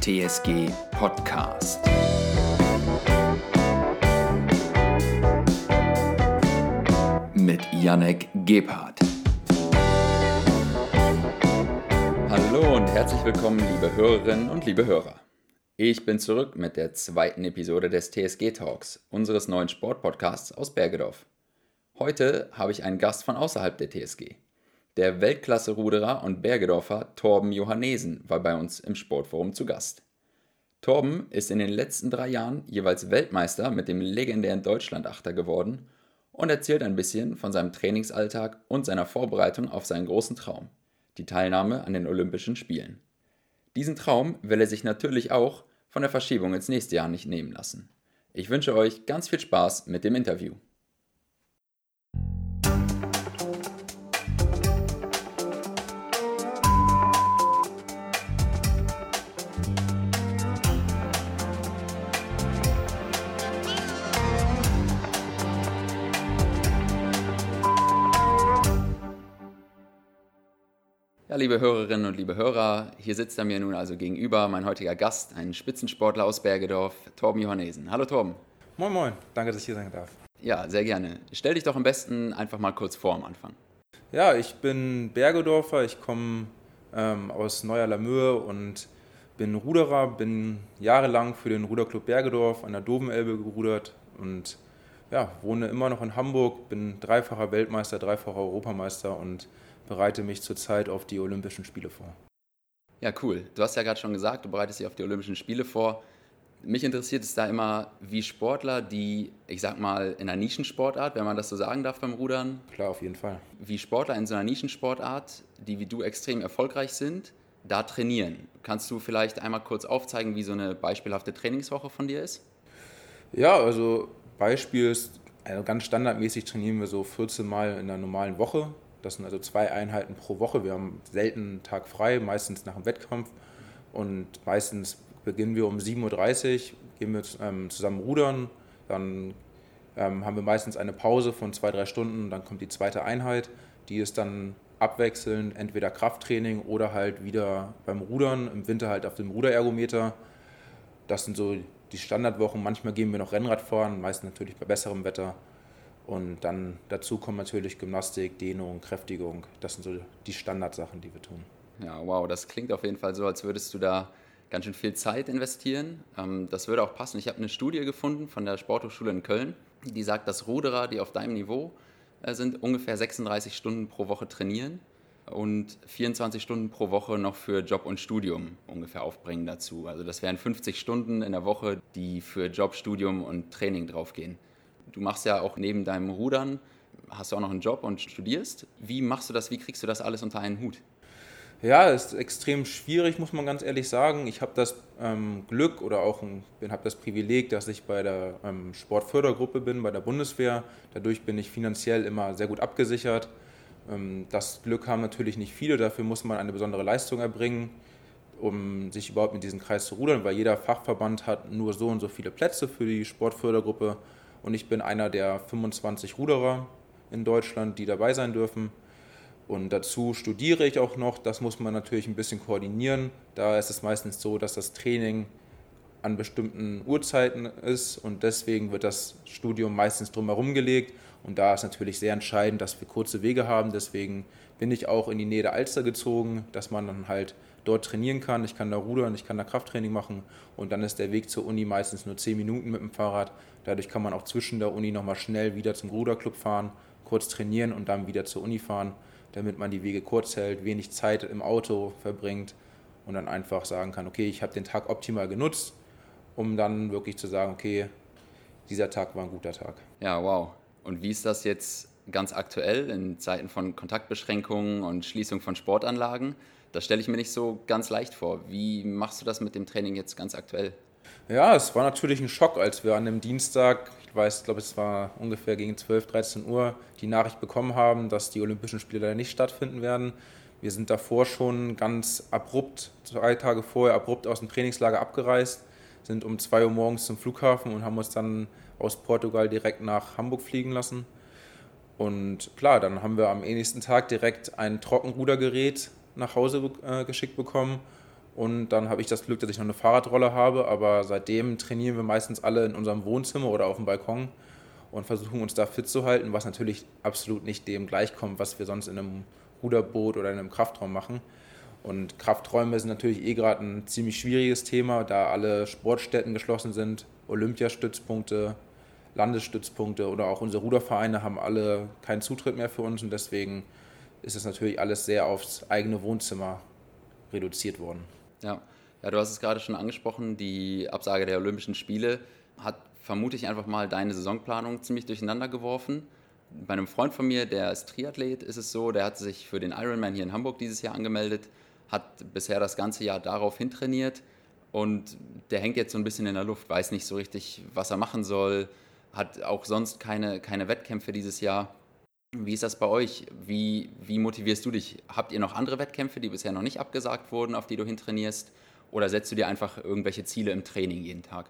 TSG Podcast. Mit Janek Gebhardt. Hallo und herzlich willkommen, liebe Hörerinnen und liebe Hörer. Ich bin zurück mit der zweiten Episode des TSG Talks, unseres neuen Sportpodcasts aus Bergedorf. Heute habe ich einen Gast von außerhalb der TSG. Der Weltklasse-Ruderer und Bergedorfer Torben Johannesen war bei uns im Sportforum zu Gast. Torben ist in den letzten drei Jahren jeweils Weltmeister mit dem legendären Deutschlandachter geworden und erzählt ein bisschen von seinem Trainingsalltag und seiner Vorbereitung auf seinen großen Traum, die Teilnahme an den Olympischen Spielen. Diesen Traum will er sich natürlich auch von der Verschiebung ins nächste Jahr nicht nehmen lassen. Ich wünsche euch ganz viel Spaß mit dem Interview. Liebe Hörerinnen und liebe Hörer, hier sitzt er mir nun also gegenüber mein heutiger Gast, ein Spitzensportler aus Bergedorf, Torben Johannesen. Hallo Torben. Moin Moin, danke, dass ich hier sein darf. Ja, sehr gerne. Stell dich doch am besten einfach mal kurz vor am Anfang. Ja, ich bin Bergedorfer, ich komme ähm, aus Neuer Lamöhe und bin Ruderer, bin jahrelang für den Ruderclub Bergedorf an der Dovenelbe gerudert und ja, wohne immer noch in Hamburg, bin dreifacher Weltmeister, dreifacher Europameister und bereite mich zurzeit auf die Olympischen Spiele vor. Ja, cool. Du hast ja gerade schon gesagt, du bereitest dich auf die Olympischen Spiele vor. Mich interessiert es da immer, wie Sportler, die, ich sag mal, in einer Nischensportart, wenn man das so sagen darf beim Rudern. Klar, auf jeden Fall. Wie Sportler in so einer Nischensportart, die wie du extrem erfolgreich sind, da trainieren. Kannst du vielleicht einmal kurz aufzeigen, wie so eine beispielhafte Trainingswoche von dir ist? Ja, also Beispiel ist, also ganz standardmäßig trainieren wir so 14 Mal in einer normalen Woche. Das sind also zwei Einheiten pro Woche. Wir haben selten einen Tag frei, meistens nach dem Wettkampf. Und meistens beginnen wir um 7.30 Uhr, gehen wir ähm, zusammen rudern. Dann ähm, haben wir meistens eine Pause von zwei, drei Stunden. Dann kommt die zweite Einheit. Die ist dann abwechselnd entweder Krafttraining oder halt wieder beim Rudern. Im Winter halt auf dem Ruderergometer. Das sind so die Standardwochen. Manchmal gehen wir noch Rennrad fahren, meistens natürlich bei besserem Wetter. Und dann dazu kommen natürlich Gymnastik, Dehnung, Kräftigung. Das sind so die Standardsachen, die wir tun. Ja, wow, das klingt auf jeden Fall so, als würdest du da ganz schön viel Zeit investieren. Ähm, das würde auch passen. Ich habe eine Studie gefunden von der Sporthochschule in Köln, die sagt, dass Ruderer, die auf deinem Niveau äh, sind, ungefähr 36 Stunden pro Woche trainieren und 24 Stunden pro Woche noch für Job und Studium ungefähr aufbringen dazu. Also das wären 50 Stunden in der Woche, die für Job, Studium und Training draufgehen. Du machst ja auch neben deinem Rudern, hast du auch noch einen Job und studierst. Wie machst du das? Wie kriegst du das alles unter einen Hut? Ja, ist extrem schwierig, muss man ganz ehrlich sagen. Ich habe das ähm, Glück oder auch habe das Privileg, dass ich bei der ähm, Sportfördergruppe bin, bei der Bundeswehr. Dadurch bin ich finanziell immer sehr gut abgesichert. Ähm, das Glück haben natürlich nicht viele, dafür muss man eine besondere Leistung erbringen, um sich überhaupt in diesen Kreis zu rudern, weil jeder Fachverband hat nur so und so viele Plätze für die Sportfördergruppe und ich bin einer der 25 Ruderer in Deutschland, die dabei sein dürfen. Und dazu studiere ich auch noch. Das muss man natürlich ein bisschen koordinieren. Da ist es meistens so, dass das Training an bestimmten Uhrzeiten ist und deswegen wird das Studium meistens drumherum gelegt. Und da ist natürlich sehr entscheidend, dass wir kurze Wege haben. Deswegen bin ich auch in die Nähe der Alster gezogen, dass man dann halt dort trainieren kann. Ich kann da rudern, ich kann da Krafttraining machen und dann ist der Weg zur Uni meistens nur 10 Minuten mit dem Fahrrad. Dadurch kann man auch zwischen der Uni nochmal schnell wieder zum Ruderclub fahren, kurz trainieren und dann wieder zur Uni fahren, damit man die Wege kurz hält, wenig Zeit im Auto verbringt und dann einfach sagen kann, okay, ich habe den Tag optimal genutzt, um dann wirklich zu sagen, okay, dieser Tag war ein guter Tag. Ja, wow. Und wie ist das jetzt ganz aktuell in Zeiten von Kontaktbeschränkungen und Schließung von Sportanlagen? Das stelle ich mir nicht so ganz leicht vor. Wie machst du das mit dem Training jetzt ganz aktuell? Ja, es war natürlich ein Schock, als wir an dem Dienstag, ich weiß, glaube es war ungefähr gegen 12, 13 Uhr, die Nachricht bekommen haben, dass die Olympischen Spiele leider nicht stattfinden werden. Wir sind davor schon ganz abrupt, zwei Tage vorher abrupt aus dem Trainingslager abgereist, sind um 2 Uhr morgens zum Flughafen und haben uns dann aus Portugal direkt nach Hamburg fliegen lassen. Und klar, dann haben wir am nächsten Tag direkt ein Trockenrudergerät nach Hause äh, geschickt bekommen Und dann habe ich das Glück, dass ich noch eine Fahrradrolle habe, aber seitdem trainieren wir meistens alle in unserem Wohnzimmer oder auf dem Balkon und versuchen uns da fit zu halten, was natürlich absolut nicht dem gleichkommt, was wir sonst in einem Ruderboot oder in einem Kraftraum machen. Und Krafträume sind natürlich eh gerade ein ziemlich schwieriges Thema, da alle Sportstätten geschlossen sind, Olympiastützpunkte, Landesstützpunkte oder auch unsere Rudervereine haben alle keinen Zutritt mehr für uns und deswegen ist es natürlich alles sehr aufs eigene Wohnzimmer reduziert worden. Ja. ja, du hast es gerade schon angesprochen, die Absage der Olympischen Spiele hat vermute ich einfach mal deine Saisonplanung ziemlich durcheinander geworfen. Bei einem Freund von mir, der ist Triathlet, ist es so, der hat sich für den Ironman hier in Hamburg dieses Jahr angemeldet, hat bisher das ganze Jahr darauf hintrainiert und der hängt jetzt so ein bisschen in der Luft, weiß nicht so richtig, was er machen soll, hat auch sonst keine, keine Wettkämpfe dieses Jahr. Wie ist das bei euch? Wie, wie motivierst du dich? Habt ihr noch andere Wettkämpfe, die bisher noch nicht abgesagt wurden, auf die du hintrainierst? Oder setzt du dir einfach irgendwelche Ziele im Training jeden Tag?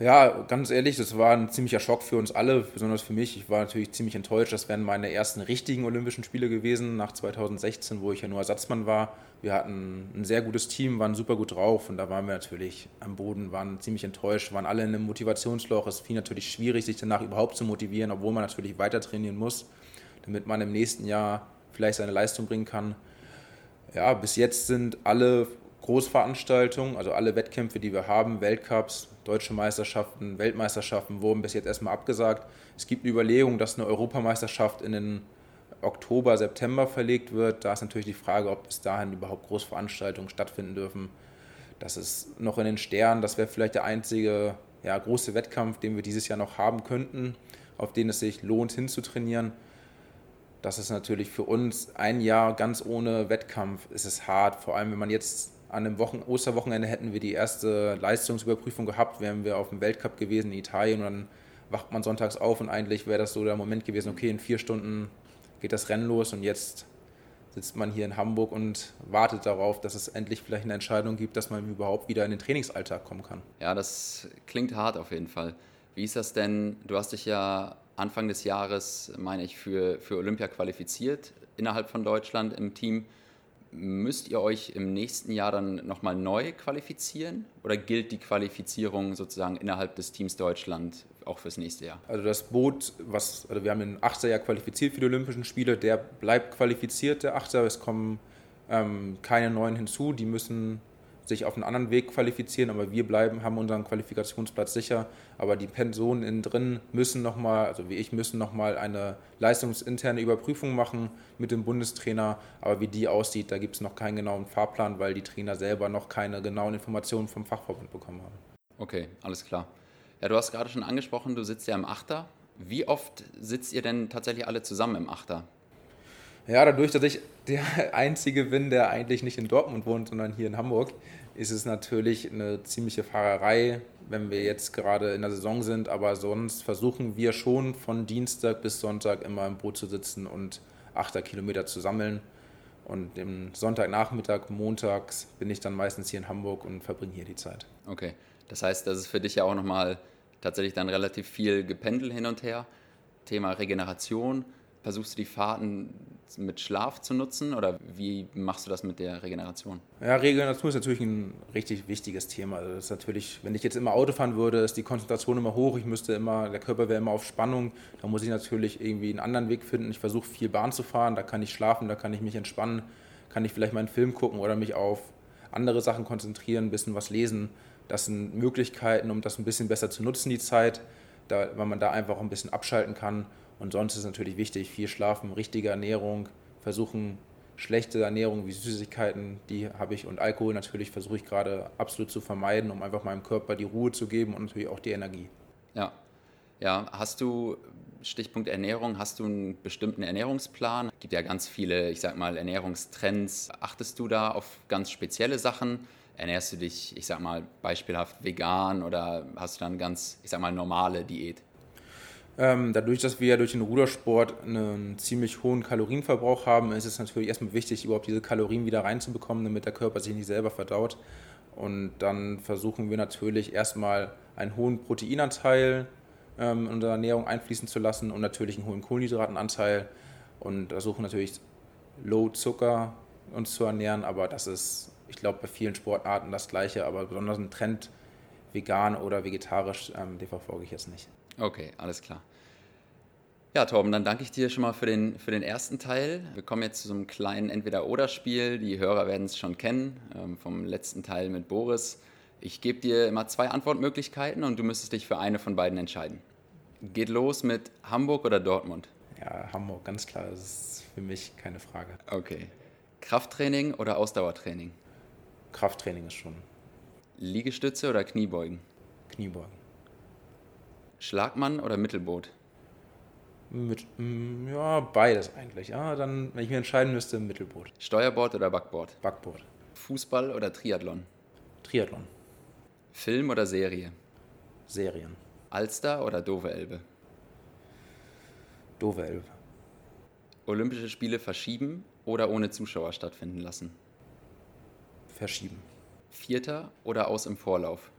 Ja, ganz ehrlich, das war ein ziemlicher Schock für uns alle, besonders für mich. Ich war natürlich ziemlich enttäuscht. Das wären meine ersten richtigen Olympischen Spiele gewesen nach 2016, wo ich ja nur Ersatzmann war. Wir hatten ein sehr gutes Team, waren super gut drauf und da waren wir natürlich am Boden, waren ziemlich enttäuscht, waren alle in einem Motivationsloch. Es fiel natürlich schwierig, sich danach überhaupt zu motivieren, obwohl man natürlich weiter trainieren muss, damit man im nächsten Jahr vielleicht seine Leistung bringen kann. Ja, bis jetzt sind alle Großveranstaltungen, also alle Wettkämpfe, die wir haben, Weltcups, deutsche Meisterschaften, Weltmeisterschaften, wurden bis jetzt erstmal abgesagt. Es gibt eine Überlegung, dass eine Europameisterschaft in den Oktober, September verlegt wird. Da ist natürlich die Frage, ob bis dahin überhaupt Großveranstaltungen stattfinden dürfen. Das ist noch in den Sternen. Das wäre vielleicht der einzige ja, große Wettkampf, den wir dieses Jahr noch haben könnten, auf den es sich lohnt hinzutrainieren. Das ist natürlich für uns ein Jahr ganz ohne Wettkampf. ist Es hart, vor allem wenn man jetzt an einem Wochen Osterwochenende hätten wir die erste Leistungsüberprüfung gehabt, wären wir auf dem Weltcup gewesen in Italien und dann wacht man sonntags auf und eigentlich wäre das so der Moment gewesen, okay, in vier Stunden geht das Rennen los und jetzt sitzt man hier in Hamburg und wartet darauf, dass es endlich vielleicht eine Entscheidung gibt, dass man überhaupt wieder in den Trainingsalltag kommen kann. Ja, das klingt hart auf jeden Fall. Wie ist das denn? Du hast dich ja Anfang des Jahres, meine ich, für, für Olympia qualifiziert innerhalb von Deutschland im Team. Müsst ihr euch im nächsten Jahr dann nochmal neu qualifizieren oder gilt die Qualifizierung sozusagen innerhalb des Teams Deutschland auch fürs nächste Jahr? Also das Boot, was, also wir haben den Achter ja qualifiziert für die Olympischen Spiele, der bleibt qualifiziert, der Achter. Es kommen ähm, keine neuen hinzu, die müssen sich auf einen anderen Weg qualifizieren, aber wir bleiben, haben unseren Qualifikationsplatz sicher. Aber die Personen innen drin müssen nochmal, also wie ich, müssen nochmal eine leistungsinterne Überprüfung machen mit dem Bundestrainer. Aber wie die aussieht, da gibt es noch keinen genauen Fahrplan, weil die Trainer selber noch keine genauen Informationen vom Fachverbund bekommen haben. Okay, alles klar. Ja, du hast gerade schon angesprochen, du sitzt ja im Achter. Wie oft sitzt ihr denn tatsächlich alle zusammen im Achter? Ja, dadurch, dass ich der Einzige bin, der eigentlich nicht in Dortmund wohnt, sondern hier in Hamburg, ist es natürlich eine ziemliche Fahrerei, wenn wir jetzt gerade in der Saison sind. Aber sonst versuchen wir schon von Dienstag bis Sonntag immer im Boot zu sitzen und 8 Kilometer zu sammeln. Und am Sonntagnachmittag, montags bin ich dann meistens hier in Hamburg und verbringe hier die Zeit. Okay, das heißt, das ist für dich ja auch nochmal tatsächlich dann relativ viel Gependel hin und her. Thema Regeneration. Versuchst du die Fahrten mit Schlaf zu nutzen oder wie machst du das mit der Regeneration? Ja, Regeneration ist natürlich ein richtig wichtiges Thema. Also das ist natürlich, wenn ich jetzt immer Auto fahren würde, ist die Konzentration immer hoch. Ich müsste immer, der Körper wäre immer auf Spannung. Da muss ich natürlich irgendwie einen anderen Weg finden. Ich versuche viel Bahn zu fahren, da kann ich schlafen, da kann ich mich entspannen, kann ich vielleicht mal einen Film gucken oder mich auf andere Sachen konzentrieren, ein bisschen was lesen. Das sind Möglichkeiten, um das ein bisschen besser zu nutzen, die Zeit, da, weil man da einfach ein bisschen abschalten kann und sonst ist natürlich wichtig, viel schlafen, richtige Ernährung, versuchen schlechte Ernährung wie Süßigkeiten, die habe ich und Alkohol natürlich versuche ich gerade absolut zu vermeiden, um einfach meinem Körper die Ruhe zu geben und natürlich auch die Energie. Ja, ja. Hast du Stichpunkt Ernährung, hast du einen bestimmten Ernährungsplan? Es gibt ja ganz viele, ich sag mal, Ernährungstrends. Achtest du da auf ganz spezielle Sachen? Ernährst du dich, ich sag mal, beispielhaft vegan oder hast du dann ganz, ich sag mal, normale Diät? Ähm, dadurch, dass wir ja durch den Rudersport einen ziemlich hohen Kalorienverbrauch haben, ist es natürlich erstmal wichtig, überhaupt diese Kalorien wieder reinzubekommen, damit der Körper sich nicht selber verdaut. Und dann versuchen wir natürlich erstmal einen hohen Proteinanteil ähm, in unsere Ernährung einfließen zu lassen und natürlich einen hohen Kohlenhydratenanteil und versuchen natürlich Low Zucker uns zu ernähren, aber das ist ich glaube, bei vielen Sportarten das Gleiche, aber besonders ein Trend vegan oder vegetarisch, ähm, den verfolge ich jetzt nicht. Okay, alles klar. Ja, Torben, dann danke ich dir schon mal für den, für den ersten Teil. Wir kommen jetzt zu so einem kleinen Entweder-Oder-Spiel. Die Hörer werden es schon kennen ähm, vom letzten Teil mit Boris. Ich gebe dir immer zwei Antwortmöglichkeiten und du müsstest dich für eine von beiden entscheiden. Geht los mit Hamburg oder Dortmund? Ja, Hamburg, ganz klar. Das ist für mich keine Frage. Okay. Krafttraining oder Ausdauertraining? Krafttraining ist schon. Liegestütze oder Kniebeugen? Kniebeugen. Schlagmann oder Mittelboot? Mit, mm, ja, beides eigentlich. Ja, dann, wenn ich mir entscheiden müsste, Mittelboot. Steuerbord oder Backboard? Backboard. Fußball oder Triathlon? Triathlon. Film oder Serie? Serien. Alster oder Dove Elbe? Dove Elbe. Olympische Spiele verschieben oder ohne Zuschauer stattfinden lassen? Verschieben. Vierter oder aus im Vorlauf?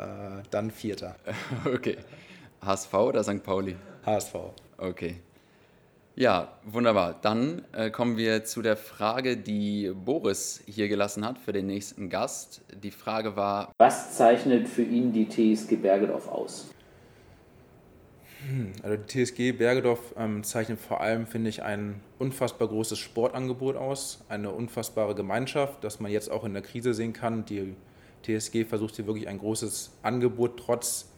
Äh, dann Vierter. okay. HSV oder St. Pauli? HSV. Okay. Ja, wunderbar. Dann äh, kommen wir zu der Frage, die Boris hier gelassen hat für den nächsten Gast. Die Frage war: Was zeichnet für ihn die TSG Bergedorf aus? Hm, also die TSG Bergedorf ähm, zeichnet vor allem, finde ich, ein unfassbar großes Sportangebot aus, eine unfassbare Gemeinschaft, dass man jetzt auch in der Krise sehen kann. Die TSG versucht hier wirklich ein großes Angebot trotz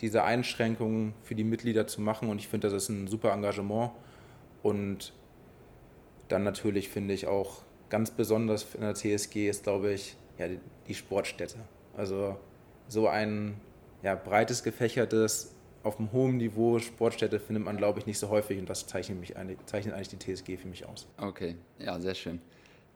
dieser Einschränkungen für die Mitglieder zu machen und ich finde, das ist ein super Engagement und dann natürlich finde ich auch ganz besonders in der TSG ist, glaube ich, ja, die Sportstätte. Also so ein ja, breites, gefächertes, auf einem hohen Niveau Sportstätte findet man, glaube ich, nicht so häufig und das zeichnet, mich, zeichnet eigentlich die TSG für mich aus. Okay, ja, sehr schön.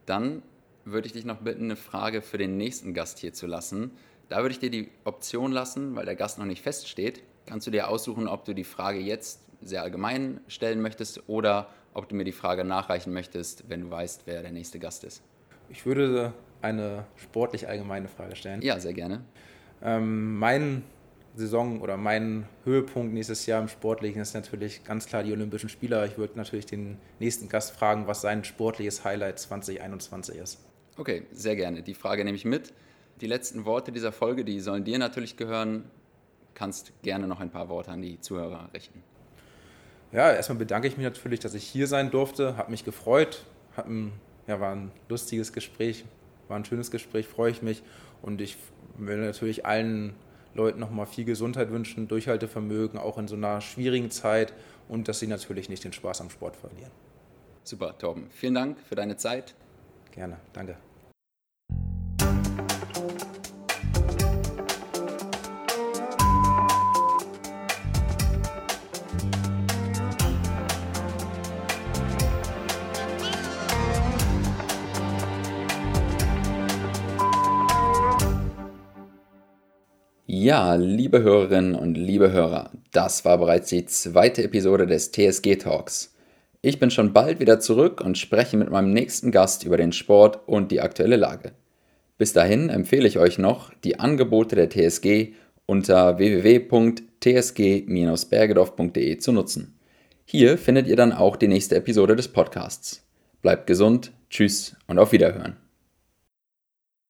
Dann würde ich dich noch bitten, eine Frage für den nächsten Gast hier zu lassen. Da würde ich dir die Option lassen, weil der Gast noch nicht feststeht. Kannst du dir aussuchen, ob du die Frage jetzt sehr allgemein stellen möchtest oder ob du mir die Frage nachreichen möchtest, wenn du weißt, wer der nächste Gast ist. Ich würde eine sportlich allgemeine Frage stellen. Ja, sehr gerne. Ähm, mein Saison oder mein Höhepunkt nächstes Jahr im Sportlichen ist natürlich ganz klar die Olympischen Spiele. Ich würde natürlich den nächsten Gast fragen, was sein sportliches Highlight 2021 ist. Okay, sehr gerne. Die Frage nehme ich mit. Die letzten Worte dieser Folge, die sollen dir natürlich gehören. Kannst gerne noch ein paar Worte an die Zuhörer richten. Ja, erstmal bedanke ich mich natürlich, dass ich hier sein durfte. Hat mich gefreut. Hat ein, ja, war ein lustiges Gespräch, war ein schönes Gespräch, freue ich mich. Und ich will natürlich allen Leuten nochmal viel Gesundheit wünschen, Durchhaltevermögen, auch in so einer schwierigen Zeit und dass sie natürlich nicht den Spaß am Sport verlieren. Super, Torben. Vielen Dank für deine Zeit. Gerne, danke. Ja, liebe Hörerinnen und liebe Hörer, das war bereits die zweite Episode des TSG Talks. Ich bin schon bald wieder zurück und spreche mit meinem nächsten Gast über den Sport und die aktuelle Lage. Bis dahin empfehle ich euch noch die Angebote der TSG unter www.tsg-bergedorf.de zu nutzen. Hier findet ihr dann auch die nächste Episode des Podcasts. Bleibt gesund, tschüss und auf Wiederhören.